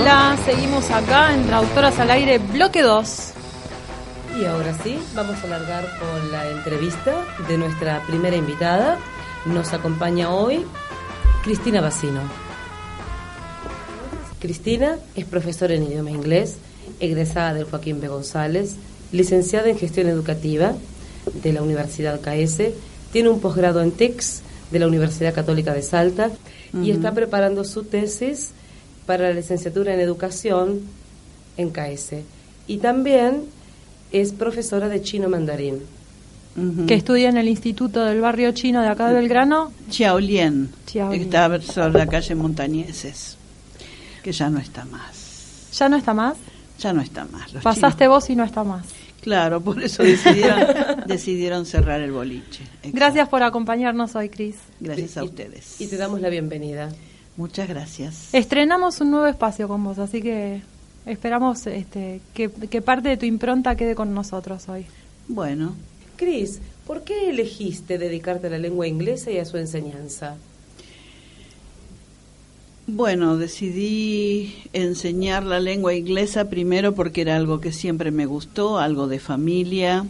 Hola, seguimos acá en Traductoras al Aire, bloque 2. Y ahora sí, vamos a largar con la entrevista de nuestra primera invitada. Nos acompaña hoy Cristina Bacino. Cristina es profesora en idioma inglés, egresada del Joaquín B. González, licenciada en gestión educativa de la Universidad KS, tiene un posgrado en TEX de la Universidad Católica de Salta y está preparando su tesis para la licenciatura en educación en KS. Y también es profesora de chino mandarín. Que estudia en el Instituto del Barrio Chino de acá de Belgrano. Chiaolien, que está sobre la calle Montañeses, que ya no está más. ¿Ya no está más? Ya no está más. Pasaste vos y no está más. Claro, por eso decidieron, decidieron cerrar el boliche. Gracias por acompañarnos hoy, Cris. Gracias a ustedes. Y te damos la bienvenida. Muchas gracias. Estrenamos un nuevo espacio con vos, así que esperamos este, que, que parte de tu impronta quede con nosotros hoy. Bueno. Cris, ¿por qué elegiste dedicarte a la lengua inglesa y a su enseñanza? Bueno, decidí enseñar la lengua inglesa primero porque era algo que siempre me gustó, algo de familia.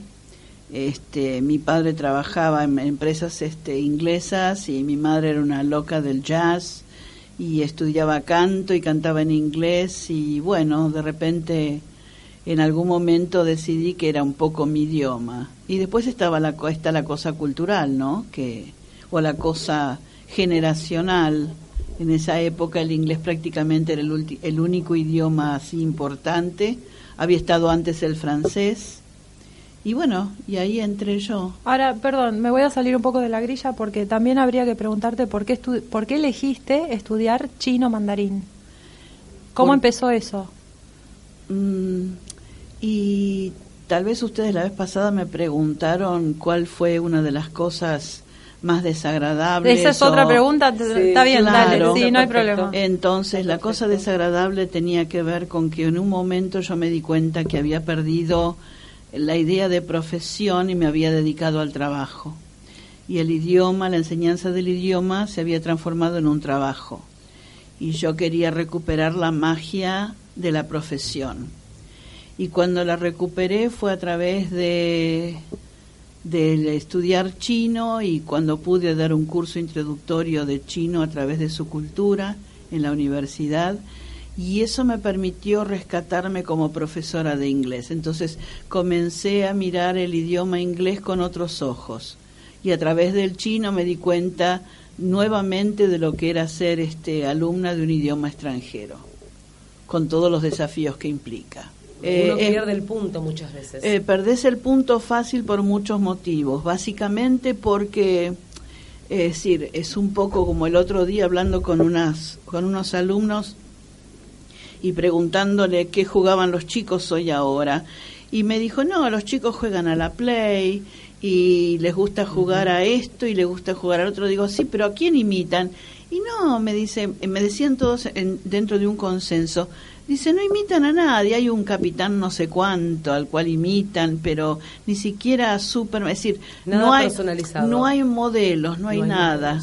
Este, mi padre trabajaba en empresas este, inglesas y mi madre era una loca del jazz y estudiaba canto y cantaba en inglés y bueno, de repente en algún momento decidí que era un poco mi idioma. Y después estaba la, está la cosa cultural, ¿no? Que, o la cosa generacional en esa época el inglés prácticamente era el, el único idioma así importante. Había estado antes el francés. Y bueno, y ahí entré yo. Ahora, perdón, me voy a salir un poco de la grilla porque también habría que preguntarte por qué, por qué elegiste estudiar chino mandarín. ¿Cómo empezó eso? Mm, y tal vez ustedes la vez pasada me preguntaron cuál fue una de las cosas más desagradables. Esa es otra pregunta, está bien, dale, sí, no hay problema. Entonces, la cosa desagradable tenía que ver con que en un momento yo me di cuenta que había perdido la idea de profesión y me había dedicado al trabajo. Y el idioma, la enseñanza del idioma se había transformado en un trabajo. Y yo quería recuperar la magia de la profesión. Y cuando la recuperé fue a través de de estudiar chino y cuando pude dar un curso introductorio de chino a través de su cultura en la universidad y eso me permitió rescatarme como profesora de inglés. Entonces comencé a mirar el idioma inglés con otros ojos y a través del chino me di cuenta nuevamente de lo que era ser este alumna de un idioma extranjero, con todos los desafíos que implica. Eh, Uno pierde el punto muchas veces. Eh, perdés el punto fácil por muchos motivos. Básicamente porque, es decir, es un poco como el otro día hablando con, unas, con unos alumnos y preguntándole qué jugaban los chicos hoy ahora. Y me dijo, no, los chicos juegan a la Play y les gusta jugar a esto y les gusta jugar al otro. Digo, sí, pero ¿a quién imitan? Y no, me dice, me decían todos en, dentro de un consenso, Dice, no imitan a nadie, hay un capitán no sé cuánto al cual imitan, pero ni siquiera super, es decir, no hay, no hay modelos, no hay, nada.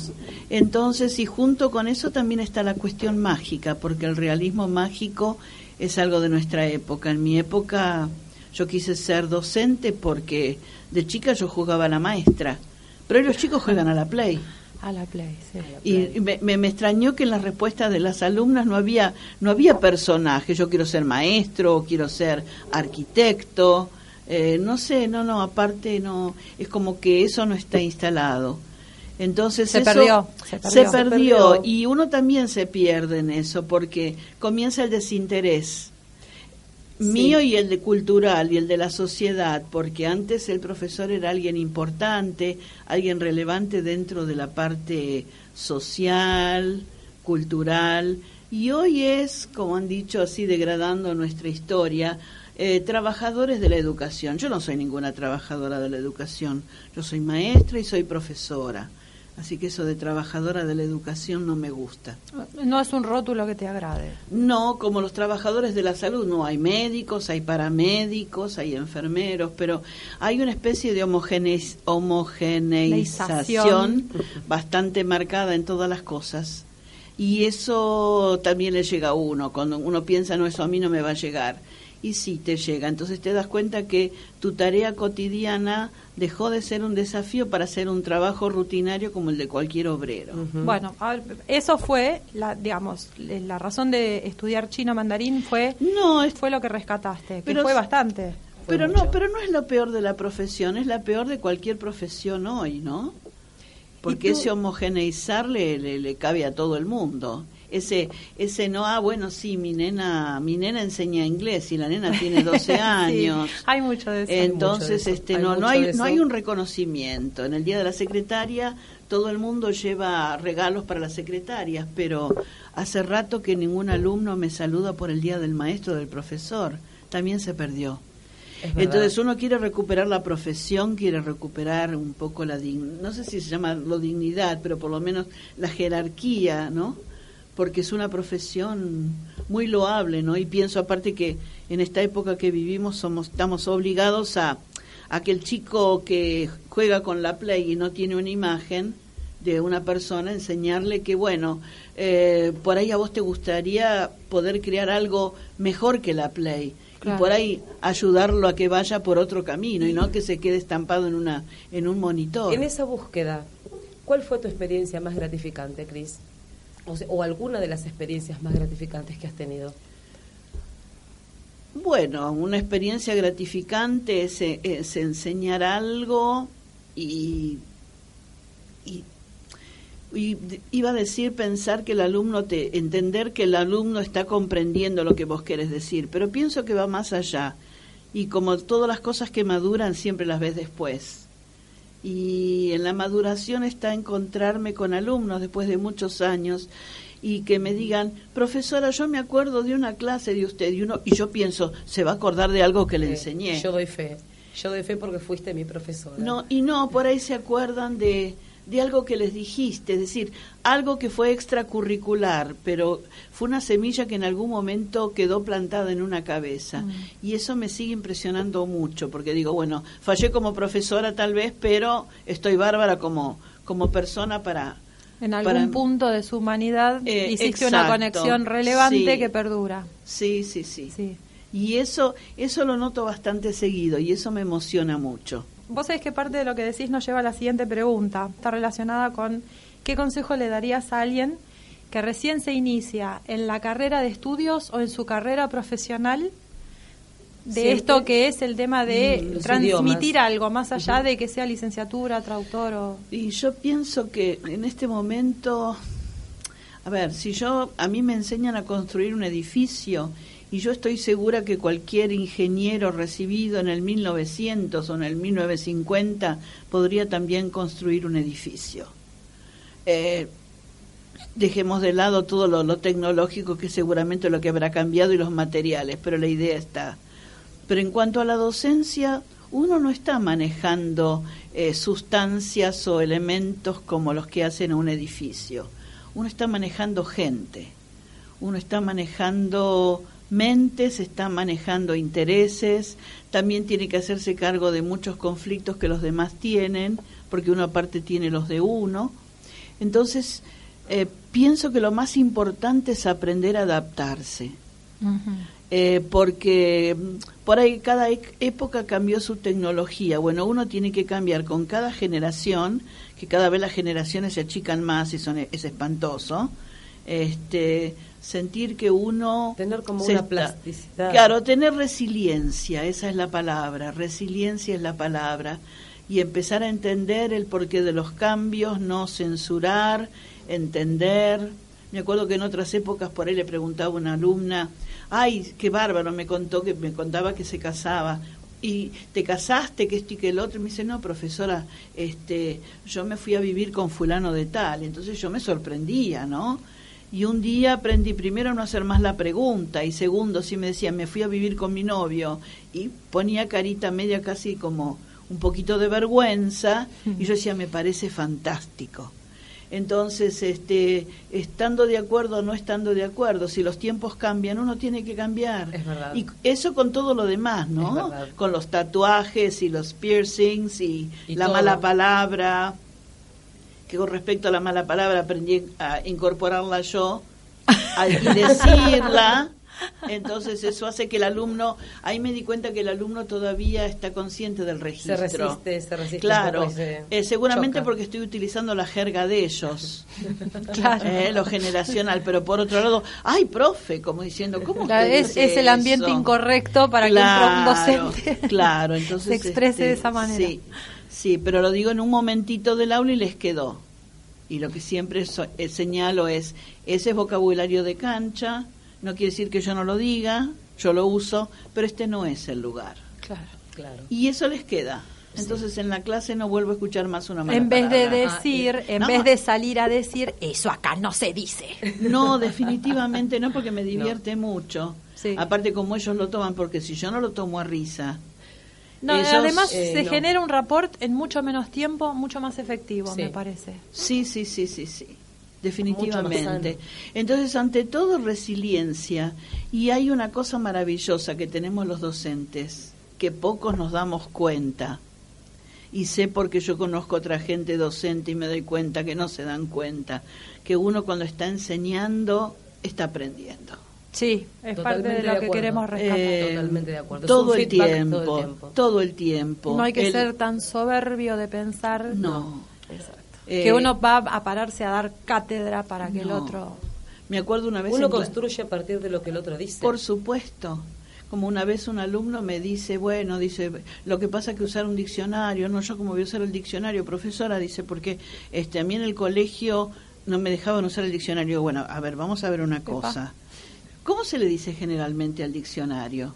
Entonces, y junto con eso también está la cuestión mágica, porque el realismo mágico es algo de nuestra época. En mi época yo quise ser docente porque de chica yo jugaba a la maestra, pero hoy los chicos juegan a la play. A la Play, sí. Y me, me, extrañó que en las respuestas de las alumnas no había, no había personaje. Yo quiero ser maestro, quiero ser arquitecto. Eh, no sé, no, no, aparte no, es como que eso no está instalado. Entonces se, eso perdió, se, perdió, se perdió, y uno también se pierde en eso porque comienza el desinterés mío y el de cultural y el de la sociedad, porque antes el profesor era alguien importante, alguien relevante dentro de la parte social, cultural, y hoy es, como han dicho así, degradando nuestra historia, eh, trabajadores de la educación. Yo no soy ninguna trabajadora de la educación, yo soy maestra y soy profesora. Así que eso de trabajadora de la educación no me gusta. No es un rótulo que te agrade. No, como los trabajadores de la salud, no hay médicos, hay paramédicos, hay enfermeros, pero hay una especie de homogeneización bastante marcada en todas las cosas. Y eso también le llega a uno, cuando uno piensa, no, eso a mí no me va a llegar. Y sí te llega. Entonces te das cuenta que tu tarea cotidiana dejó de ser un desafío para ser un trabajo rutinario como el de cualquier obrero. Bueno, eso fue, la, digamos, la razón de estudiar chino mandarín fue, no, fue lo que rescataste, que fue bastante. pero no, pero no es lo peor de la profesión, es la peor de cualquier profesión hoy, ¿no? porque ese homogeneizar le, le, cabe a todo el mundo. Ese, ese no, ah, bueno, sí, mi nena, mi nena enseña inglés y la nena tiene 12 años. hay mucho de eso. Entonces, este, no, no hay, no hay un reconocimiento. En el Día de la Secretaria, todo el mundo lleva regalos para las secretarias, pero hace rato que ningún alumno me saluda por el Día del Maestro, del profesor. También se perdió. Entonces uno quiere recuperar la profesión, quiere recuperar un poco la dignidad, no sé si se llama lo dignidad, pero por lo menos la jerarquía, ¿no? Porque es una profesión muy loable, ¿no? Y pienso aparte que en esta época que vivimos somos estamos obligados a a que el chico que juega con la play y no tiene una imagen de una persona enseñarle que bueno eh, por ahí a vos te gustaría poder crear algo mejor que la play y por ahí ayudarlo a que vaya por otro camino y no que se quede estampado en una en un monitor. En esa búsqueda, ¿cuál fue tu experiencia más gratificante, Cris? O, alguna de las experiencias más gratificantes que has tenido. Bueno, una experiencia gratificante es, es enseñar algo y, y y iba a decir pensar que el alumno te entender que el alumno está comprendiendo lo que vos querés decir, pero pienso que va más allá. Y como todas las cosas que maduran siempre las ves después. Y en la maduración está encontrarme con alumnos después de muchos años y que me digan, profesora, yo me acuerdo de una clase de usted y uno y yo pienso, se va a acordar de algo que le enseñé. Yo doy fe. Yo doy fe porque fuiste mi profesora. No, y no, por ahí se acuerdan de de algo que les dijiste, es decir, algo que fue extracurricular, pero fue una semilla que en algún momento quedó plantada en una cabeza. Mm. Y eso me sigue impresionando mucho, porque digo, bueno, fallé como profesora tal vez, pero estoy bárbara como, como persona para... En algún punto de su humanidad eh, hiciste una conexión relevante que perdura. Sí, sí, sí, sí. Y eso, eso lo noto bastante seguido y eso me emociona mucho. Vos sabés que parte de lo que decís nos lleva a la siguiente pregunta. Está relacionada con qué consejo le darías a alguien que recién se inicia en la carrera de estudios o en su carrera profesional de esto que es el tema de mm, transmitir algo más allá de que sea licenciatura, traductor o... Y yo pienso que en este momento, a ver, si yo, a mí me enseñan a construir un edificio y yo estoy segura que cualquier ingeniero recibido en el 1900 o en el 1950 podría también construir un edificio. Eh, dejemos de lado todo lo, tecnológico que seguramente lo que habrá cambiado y los materiales, pero la idea está. Pero en cuanto a la docencia, uno no está manejando eh, sustancias o elementos como los que hacen un edificio. Uno está manejando gente. Uno está manejando mentes, está manejando intereses, también tiene que hacerse cargo de muchos conflictos que los demás tienen, porque una parte tiene los de uno. Entonces, eh, pienso que lo más importante es aprender a adaptarse. Eh, porque mm, por ahí cada e-, época cambió su tecnología. Bueno, uno tiene que cambiar con cada generación, que cada vez las generaciones se achican más y son, es espantoso. Este, sentir que uno... Tener como una plasticidad. Claro, tener resiliencia, esa es la palabra, resiliencia es la palabra, y empezar a entender el porqué de los cambios, no censurar, entender. Me acuerdo que en otras épocas por ahí le preguntaba a una alumna, ay, qué bárbaro, me contó que me contaba que se casaba. Y te casaste, que esto y que el otro, y me dice, no, profesora, este, yo me fui a vivir con fulano de tal. Entonces yo me sorprendía, ¿no? Y un día aprendí primero a no hacer más la pregunta y segundo, si me decía, me fui a vivir con mi novio y ponía carita media casi como un poquito de vergüenza y yo decía, me parece fantástico. Entonces, este, estando de acuerdo o no estando de acuerdo, si los tiempos cambian, uno tiene que cambiar. Es verdad. Y eso con todo lo demás, ¿no? Con los tatuajes y los piercings y, la mala palabra que con respecto a la mala palabra aprendí a incorporarla yo y decirla. Entonces eso hace que el alumno, ahí me di cuenta que el alumno todavía está consciente del registro. Se resiste, se resiste. Claro, eh, seguramente porque estoy utilizando la jerga de ellos, claro. eh, lo generacional, pero por otro lado, ay, profe, como diciendo, ¿cómo es, es el ambiente incorrecto para que un docente claro, entonces, se exprese de este, esa manera. Sí, sí, pero lo digo en un momentito del aula y les quedó. Y lo que siempre so, eh, señalo es, ese es vocabulario de cancha, no quiere decir que yo no lo diga, yo lo uso, pero este no es el lugar. Claro, claro. Y eso les queda. Entonces sí. en la clase no vuelvo a escuchar más una mala En vez palabra. de decir, ah, en no. vez de salir a decir, eso acá no se dice. No, definitivamente no, porque me divierte no. mucho. Sí. Aparte como ellos lo toman, porque si yo no lo tomo a risa. No, ellos, además eh, se no. genera un report en mucho menos tiempo, mucho más efectivo, sí. me parece. Sí, sí, sí, sí, sí definitivamente. Entonces, ante todo, resiliencia. Y hay una cosa maravillosa que tenemos los docentes, que pocos nos damos cuenta. Y sé porque yo conozco otra gente docente y me doy cuenta que no se dan cuenta, que uno cuando está enseñando está aprendiendo. Sí, es parte de lo de que queremos rescatar. Eh, Totalmente de acuerdo. Todo el, tiempo, todo el tiempo, todo el tiempo. No hay que el, ser tan soberbio de pensar. No. Exacto. Eh, que uno va a pararse a dar cátedra para que no. el otro... Me acuerdo una vez... Uno construye a partir de lo que el otro dice. Por supuesto. Como una vez un alumno me dice, bueno, dice, lo que pasa es que usar un diccionario, no, yo como voy a usar el diccionario, profesora, dice, porque este, a mí en el colegio no me dejaban usar el diccionario. Bueno, a ver, vamos a ver una cosa. ¿Cómo se le dice generalmente al diccionario?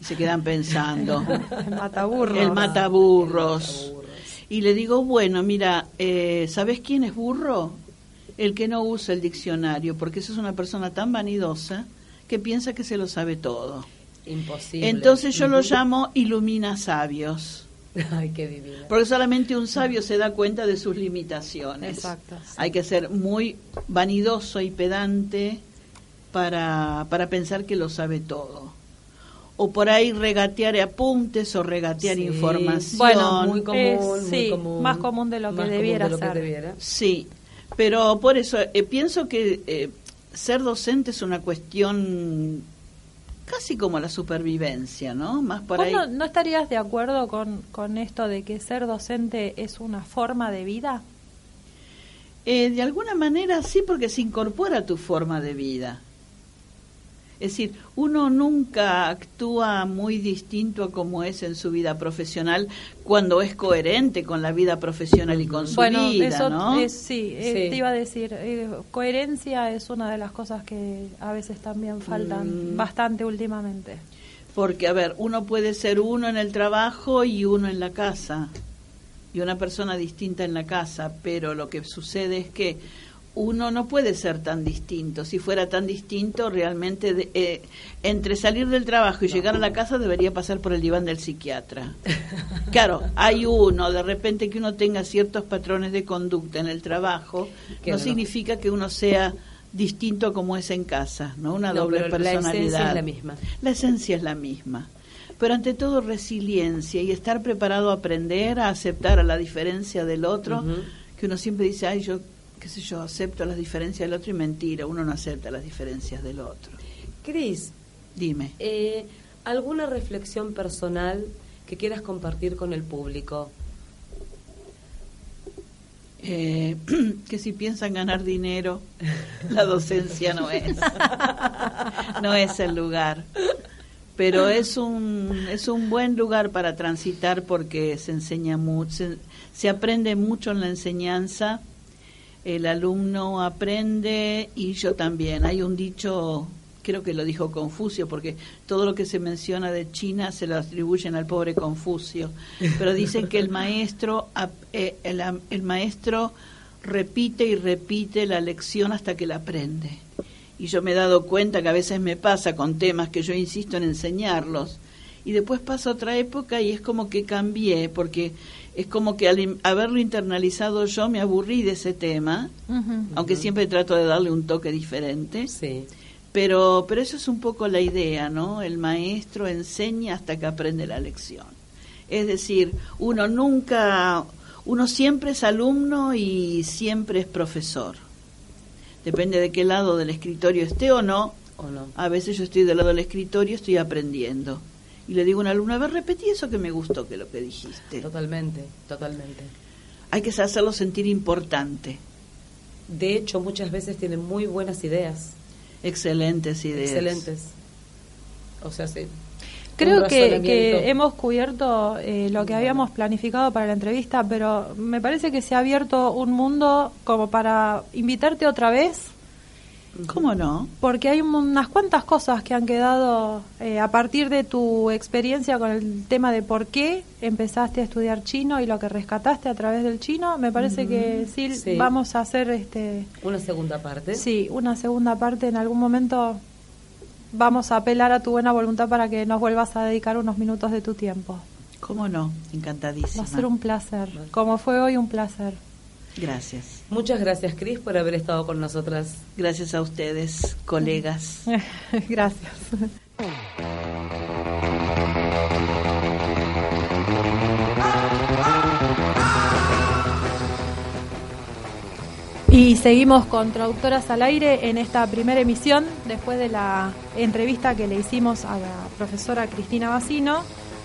Y se quedan pensando. el mataburros. El mataburros. Y le digo, bueno, mira, eh, ¿sabes quién es burro? El que no usa el diccionario, porque eso es una persona tan vanidosa que piensa que se lo sabe todo. Imposible. Entonces yo uh -huh. lo llamo ilumina sabios. Ay, qué divino. Porque solamente un sabio se da cuenta de sus limitaciones. Exacto. Sí. Hay que ser muy vanidoso y pedante para, para pensar que lo sabe todo o por ahí regatear apuntes o regatear sí. información. Bueno, muy común, es, muy sí, común, más común de lo que debiera de lo ser. Que debiera. Sí, pero por eso eh, pienso que eh, ser docente es una cuestión casi como la supervivencia, ¿no? Más por ¿Vos ahí. No, no, estarías de acuerdo con, con esto de que ser docente es una forma de vida? Eh, de alguna manera sí, porque se incorpora a tu forma de vida. Es decir, uno nunca actúa muy distinto a como es en su vida profesional cuando es coherente con la vida profesional y con su bueno, vida, eso ¿no? Es, sí, sí. te iba a decir, eh, coherencia es una de las cosas que a veces también faltan mm. bastante últimamente. Porque, a ver, uno puede ser uno en el trabajo y uno en la casa, y una persona distinta en la casa, pero lo que sucede es que uno no puede ser tan distinto. Si fuera tan distinto, realmente de, eh, entre salir del trabajo y llegar a la casa debería pasar por el diván del psiquiatra. claro, hay uno, de repente que uno tenga ciertos patrones de conducta en el trabajo, no, no, significa que uno sea distinto como es en casa, ¿no? Una no, doble personalidad. La esencia es la misma. La esencia es la misma. Pero ante todo resiliencia y estar preparado a aprender, a aceptar a la diferencia del otro, uh -huh. que uno siempre dice, ay, yo qué sé yo, acepto las diferencias del otro y mentira, uno no acepta las diferencias del otro. Cris, dime. Eh, ¿Alguna reflexión personal que quieras compartir con el público? Eh, que si piensan ganar dinero, la docencia no es. no es el lugar. Pero es un, es un buen lugar para transitar porque se enseña mucho, se, se aprende mucho en la enseñanza el alumno aprende y yo también. Hay un dicho, creo que lo dijo Confucio, porque todo lo que se menciona de China se lo atribuyen al pobre Confucio, pero dicen que el maestro, eh, el, maestro repite y repite la lección hasta que la aprende. Y yo me he dado cuenta que a veces me pasa con temas que yo insisto en enseñarlos. Y después pasa otra época y es como que cambié, porque es como que al haberlo internalizado yo me aburrí de ese tema, uh -huh, aunque uh -huh. siempre trato de darle un toque diferente. Sí. Pero, pero eso es un poco la idea, ¿no? El maestro enseña hasta que aprende la lección. Es decir, uno nunca, uno siempre es alumno y siempre es profesor. Depende de qué lado del escritorio esté o no. ¿O no? A veces yo estoy del lado del escritorio, estoy aprendiendo. Y le digo a un alumno, a ver, repetí eso que me gustó, que lo que dijiste. Totalmente, totalmente. Hay que hacerlo sentir importante. De hecho, muchas veces tienen muy buenas ideas. Excelentes ideas. Excelentes. O sea, sí. Creo que, que hemos cubierto eh, lo que habíamos planificado para la entrevista, pero me parece que se ha abierto un mundo como para invitarte otra vez, ¿Cómo no? porque hay un- unas cuantas cosas que han quedado eh, a partir de tu experiencia con el tema de por qué empezaste a estudiar chino y lo que rescataste a través del chino. Me parece que sí, Sí. vamos a hacer este, Una segunda parte. sí, una segunda parte en algún momento. Vamos a apelar a tu buena voluntad para que nos vuelvas a dedicar unos minutos de tu tiempo. ¿Cómo no? Va Encantadísima. a ser un placer. Como fue hoy un placer. Gracias. Muchas gracias, Cris, por haber estado con nosotras. Gracias a ustedes, colegas. Gracias. Y seguimos con Traductoras al Aire en esta primera emisión, después de la entrevista que le hicimos a la profesora Cristina Bacino,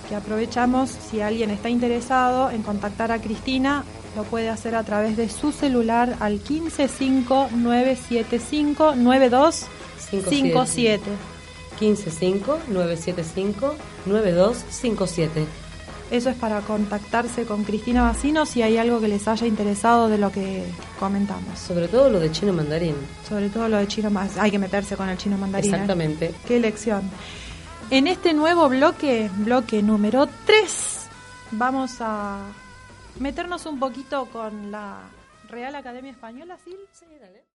que aprovechamos, si alguien está interesado en contactar a Cristina, lo puede hacer a través de su celular al 1559759257. 155-975-9257. Eso es para contactarse con Cristina Bacino si hay algo que les haya interesado de lo que comentamos. Sobre todo lo de chino mandarín. Sobre todo lo de chino más. Hay que meterse con el chino mandarín. ¿eh? Exactamente. Qué lección. En este nuevo bloque, bloque número 3, vamos a meternos un poquito con la Real Academia Española, ¿sí? Sí, dale.